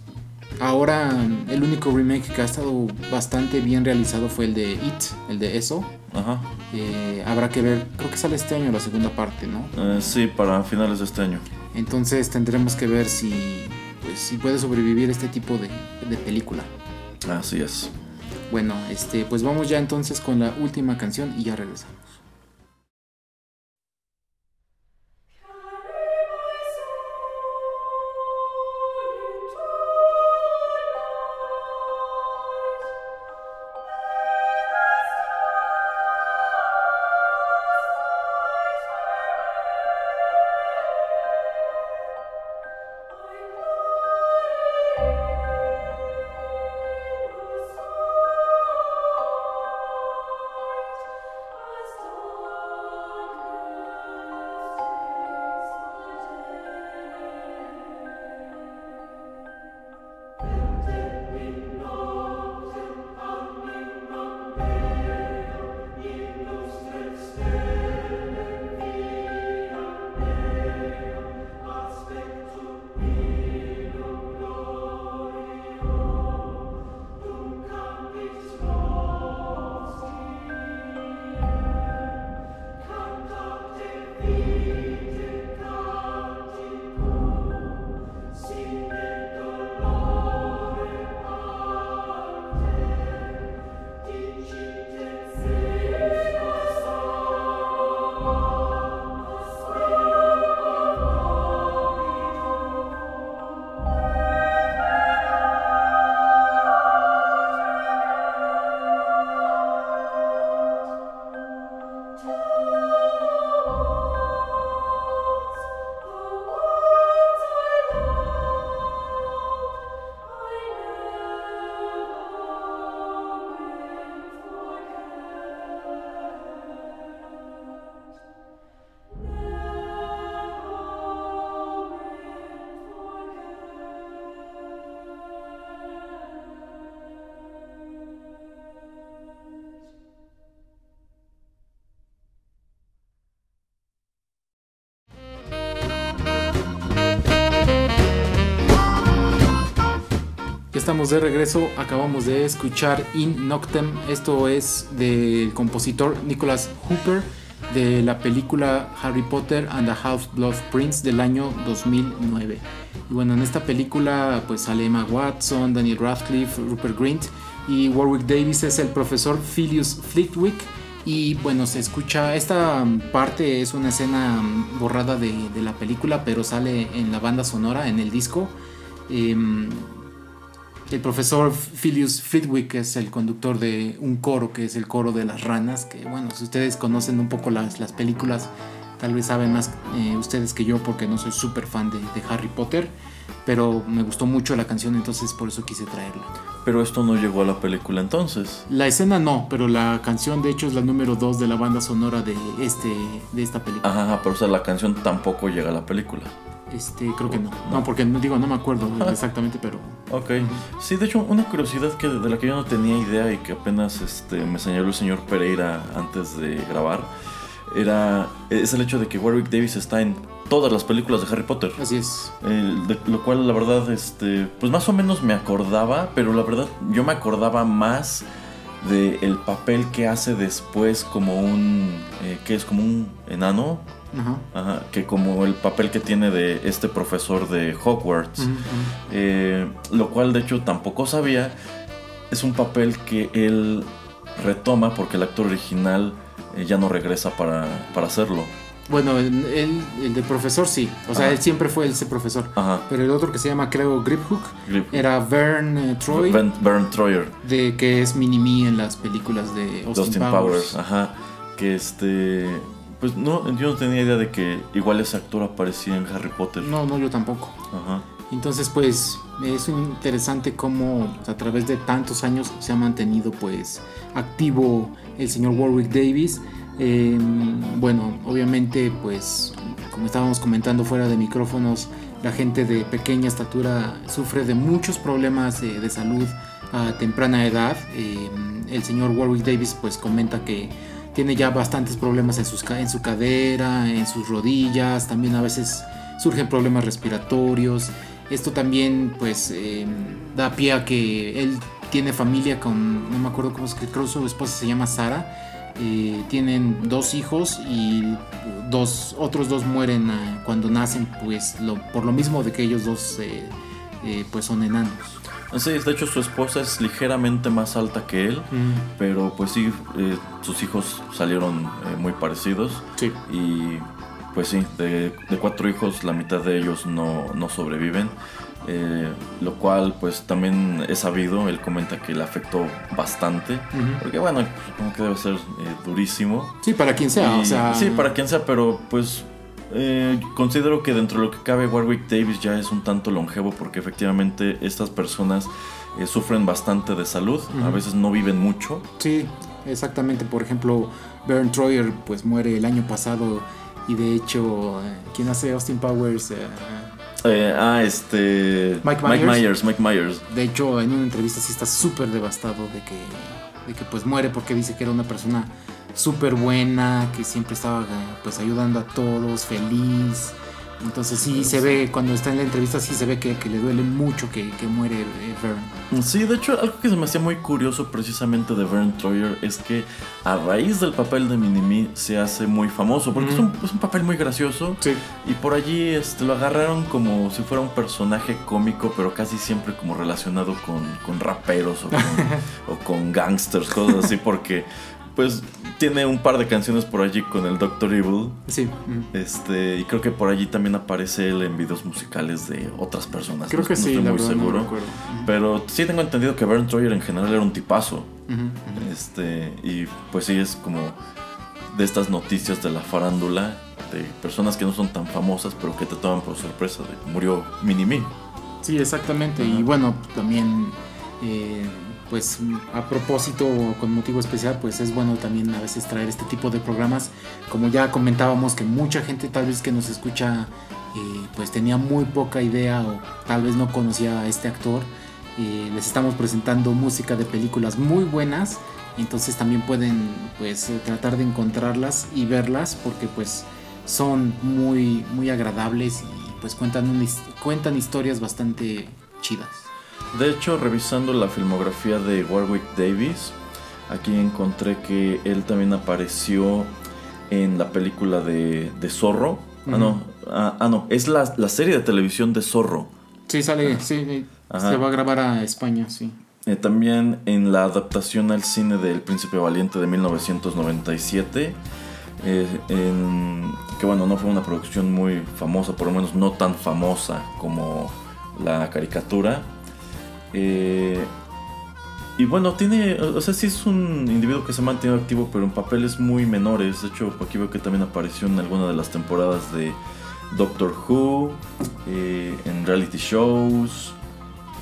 ahora el único remake que ha estado bastante bien realizado fue el de It, el de eso. Ajá. Eh, habrá que ver, creo que sale este año la segunda parte, ¿no? Eh, sí, para finales de este año. Entonces tendremos que ver si, pues, si puede sobrevivir este tipo de, de película. Así es. Bueno, este, pues vamos ya entonces con la última canción y ya regresamos. De regreso, acabamos de escuchar In Noctem, esto es del compositor Nicholas Hooper de la película Harry Potter and the Half-Blood Prince del año 2009. Y bueno, en esta película pues sale Emma Watson, Daniel Radcliffe, Rupert Grint y Warwick Davis es el profesor Philius Flitwick. Y bueno, se escucha, esta parte es una escena borrada de, de la película, pero sale en la banda sonora, en el disco. Em, El profesor Philius Flitwick es el conductor de un coro que es el coro de las ranas, que bueno, si ustedes conocen un poco las, las películas, tal vez saben más eh, ustedes que yo porque no soy súper fan de, de Harry Potter, pero me gustó mucho la canción, entonces por eso quise traerla. Pero esto no llegó a la película entonces. La escena no, pero la canción de hecho es la número 2 de la banda sonora de, este, de esta película. Ajá, pero o sea, la canción tampoco llega a la película. Este, creo que no. No, porque digo, no me acuerdo exactamente, pero. Ok. Sí, de hecho, una curiosidad que de la que yo no tenía idea y que apenas este, me señaló el señor Pereira antes de grabar era es el hecho de que Warwick Davis está en todas las películas de Harry Potter. Así es. De- lo cual, la verdad, este, pues más o menos me acordaba, pero la verdad, yo me acordaba más de el papel que hace después como un, eh, que es como un enano, Ajá. Ajá, que como el papel que tiene de este profesor de Hogwarts. Eh, lo cual de hecho tampoco sabía. Es un papel que él retoma porque el actor original eh, ya no regresa para, para hacerlo. Bueno, el, el, el de profesor sí. O sea, Ajá. él siempre fue ese profesor. Ajá. Pero el otro que se llama, creo, Griphook, Grip- era Vern eh, Troy, Bern Troyer, de que es Mini-Me en las películas de Austin. Powers. Ajá. Que este. Pues no, yo no tenía idea de que igual ese actor aparecía en Harry Potter. No, no, yo tampoco. Ajá. Entonces, pues, es interesante cómo a través de tantos años se ha mantenido, pues, activo el señor Warwick Davis. Eh, bueno, obviamente, pues, como estábamos comentando fuera de micrófonos, la gente de pequeña estatura sufre de muchos problemas eh, de salud a temprana edad. Eh, el señor Warwick Davis, pues, comenta que tiene ya bastantes problemas en, sus, en su cadera, en sus rodillas, también a veces surgen problemas respiratorios. Esto también pues eh, da pie a que él tiene familia con, no me acuerdo cómo es que creo su esposa se llama Sara. Eh, tienen dos hijos y dos, otros dos mueren ah, cuando nacen pues por lo mismo de que ellos dos eh, eh, pues son enanos. Sí, de hecho su esposa es ligeramente más alta que él. Pero pues sí, eh, sus hijos salieron eh, muy parecidos. Sí. Y pues sí, de, de cuatro hijos la mitad de ellos no, no sobreviven. eh, lo cual pues también es sabido, él comenta que le afectó bastante. Porque bueno, supongo que debe ser eh, durísimo. Sí, para quien sea, Y- o sea... Sí, para quien sea, pero pues eh, considero que dentro de lo que cabe Warwick Davis ya es un tanto longevo porque efectivamente estas personas eh, sufren bastante de salud, a veces no viven mucho. Sí, exactamente. Por ejemplo, Baron Troyer pues muere el año pasado y de hecho, eh, ¿quién hace Austin Powers? Eh, Eh, ah, este... Mike Mike Myers. Myers, Mike Myers. de hecho, en una entrevista sí está súper devastado de que, de que pues muere porque dice que era una persona súper buena, que siempre estaba pues ayudando a todos, feliz. Entonces sí se ve, cuando está en la entrevista sí se ve que, que le duele mucho que, que muere eh, Vern. Sí, de hecho, algo que se me hacía muy curioso precisamente de Vern Troyer es que a raíz del papel de Minimi se hace muy famoso, porque es, un, es un papel muy gracioso. Sí. Y por allí este, lo agarraron como si fuera un personaje cómico, pero casi siempre como relacionado con, con raperos o con, o con gangsters, cosas así, porque pues tiene un par de canciones por allí con el Doctor Evil. Sí. Este, y creo que por allí también aparece él en videos musicales de otras personas. Creo no- que no sí, estoy la muy verdad seguro. Pero sí tengo entendido que Baron Troyer en general era un tipazo. Este, y pues sí es como de estas noticias de la farándula de personas que no son tan famosas, pero que te toman por sorpresa de que murió Minimi. Sí, exactamente. Y bueno, también, eh, pues a propósito, o con motivo especial, pues es bueno también a veces traer este tipo de programas. Como ya comentábamos, que mucha gente tal vez que nos escucha, eh, pues tenía muy poca idea o tal vez no conocía a este actor. Eh, les estamos presentando música de películas muy buenas. Entonces también pueden pues tratar de encontrarlas y verlas porque pues son muy muy agradables y pues cuentan un cuentan historias bastante chidas. De hecho, revisando la filmografía de Warwick Davis, aquí encontré que él también apareció en la película de, de Zorro. Ah, no, ah, ah, no, es la, la serie de televisión de Zorro. Sí, sale, sí, Ajá. se va a grabar a España, sí. Eh, también en la adaptación al cine del Príncipe Valiente de 1997. eh, en- que bueno, no fue una producción muy famosa, por lo menos no tan famosa como la caricatura. Eh, y bueno, tiene, o sea, sí es un individuo que se ha mantenido activo, pero en papeles muy menores. De hecho, aquí veo que también apareció en alguna de las temporadas de Doctor Who, eh, en reality shows.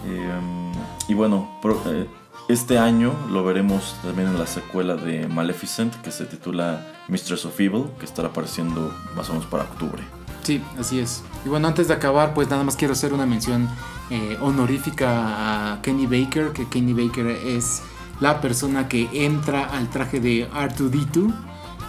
Eh, y bueno, eh, este año lo veremos también en la secuela de Maleficent, que se titula Mistress of Evil, que estará apareciendo más o menos para octubre. Sí, así es. Y bueno, antes de acabar, pues nada más quiero hacer una mención eh, honorífica a Kenny Baker, que Kenny Baker es la persona que entra al traje de R2D2,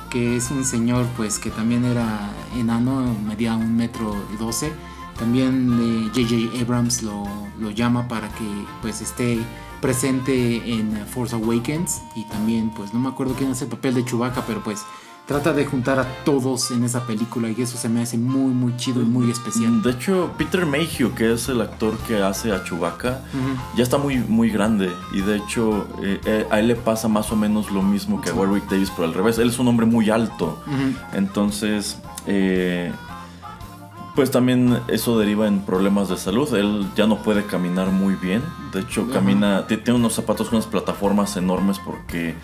que es un señor pues que también era enano, medía un metro doce. También J.J. Eh, Abrams lo, lo, llama para que pues esté presente en Force Awakens y también pues no me acuerdo quién hace el papel de Chewbacca, pero pues trata de juntar a todos en esa película y eso se me hace muy muy chido y muy especial. De hecho, Peter Mayhew, que es el actor que hace a Chewbacca, ya está muy muy grande y de hecho eh, eh, a él le pasa más o menos lo mismo que a Warwick Davis, pero al revés, él es un hombre muy alto. Entonces, eh, pues también eso deriva en problemas de salud. Él ya no puede caminar muy bien. De hecho, camina, tiene unos zapatos con unas plataformas enormes porque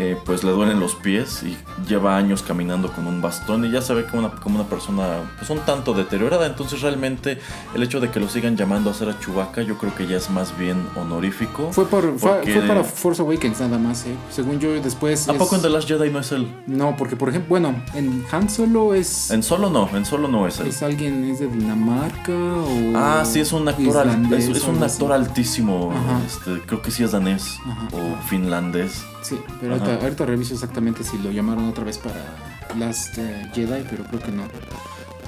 eh, pues le duelen los pies y lleva años caminando con un bastón y ya se ve como una, como una persona pues un tanto deteriorada. Entonces realmente el hecho de que lo sigan llamando a hacer a Chewbacca yo creo que ya es más bien honorífico. Fue, por, fue, para Force Awakens nada más, ¿eh? según yo después... ¿A poco en The Last Jedi no es él? No, porque por ejemplo, bueno, en Han Solo es... En Solo no, en Solo no es él. ¿Es alguien, es de Dinamarca o... Ah, sí, es un actor, es, un actor altísimo, este, creo que sí es danés o finlandés. Sí, pero ahorita, reviso exactamente si lo llamaron otra vez para Last eh, Jedi, pero creo que no.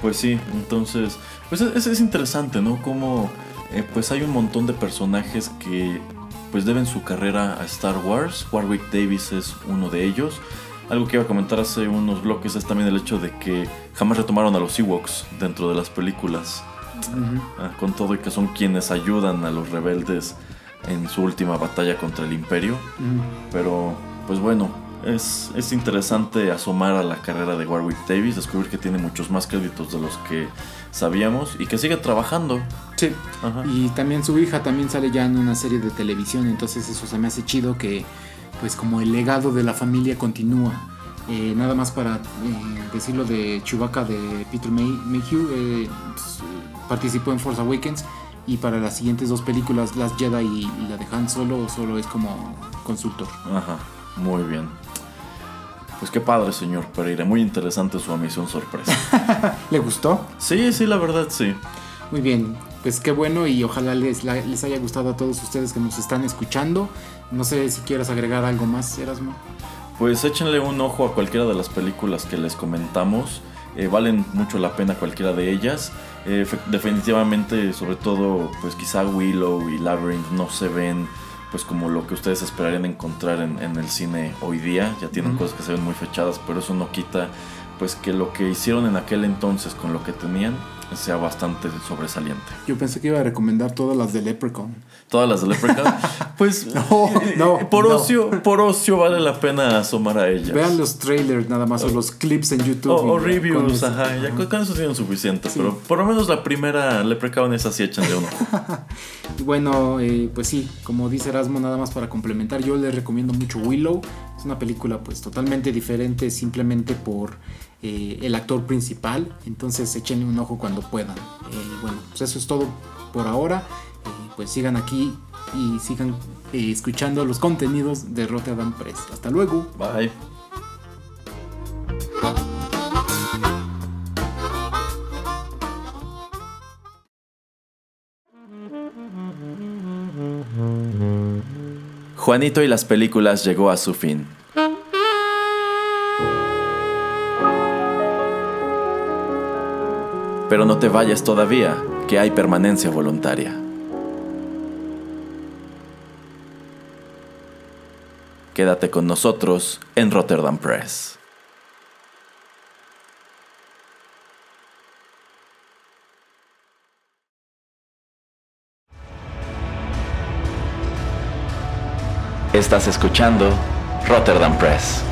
Pues sí, entonces, pues es, es interesante, ¿no? Como eh, pues hay un montón de personajes que pues deben su carrera a Star Wars. Warwick Davis es uno de ellos. Algo que iba a comentar hace unos bloques es también el hecho de que jamás retomaron a los Ewoks dentro de las películas. Ah, con todo y que son quienes ayudan a los rebeldes en su última batalla contra el imperio. Pero, pues bueno, es, es, interesante asomar a la carrera de Warwick Davis, descubrir que tiene muchos más créditos de los que sabíamos y que sigue trabajando. Sí, y también su hija también sale ya en una serie de televisión, entonces eso se me hace chido que pues como el legado de la familia continúa. Eh, nada más para eh, decirlo de Chewbacca de Peter Mayhew, eh, participó en Force Awakens y para las siguientes dos películas, Last Jedi y la de Han Solo, solo es como consultor. Ajá, muy bien. Pues qué padre, señor Pereira. Muy interesante su misión sorpresa. ¿Le gustó? Sí, sí, la verdad, sí. Muy bien. Pues qué bueno y ojalá les, les haya gustado a todos ustedes que nos están escuchando. No sé si quieras agregar algo más, Erasmo. Pues échenle un ojo a cualquiera de las películas que les comentamos. Eh, valen mucho la pena cualquiera de ellas. Eh, definitivamente, sobre todo, pues quizá Willow y Labyrinth no se ven pues como lo que ustedes esperarían encontrar en, el cine hoy día. Ya tienen cosas que se ven muy fechadas, pero eso no quita pues que lo que hicieron en aquel entonces con lo que tenían sea bastante sobresaliente. Yo pensé que iba a recomendar todas las de Leprechaun. Todas las de Leprechaun. pues no, por ocio, por ocio vale la pena asomar a ellas. Vean los trailers nada más o, los clips en YouTube. O, reviews, ajá, ya con eso tienen suficiente, pero por lo menos la primera Leprechaun es así de uno. bueno, eh, pues sí, como dice Erasmo, nada más para complementar, yo les recomiendo mucho Willow. Es una película pues totalmente diferente simplemente por eh, el actor principal. Entonces échenle un ojo cuando puedan. Eh, bueno, pues eso es todo por ahora. Eh, pues sigan aquí y sigan escuchando los contenidos de Rotterdam Press. Hasta luego. Bye. Juanito y las películas llegó a su fin. Pero no te vayas todavía, que hay permanencia voluntaria. Quédate con nosotros en Rotterdam Press. Estás escuchando Rotterdam Press.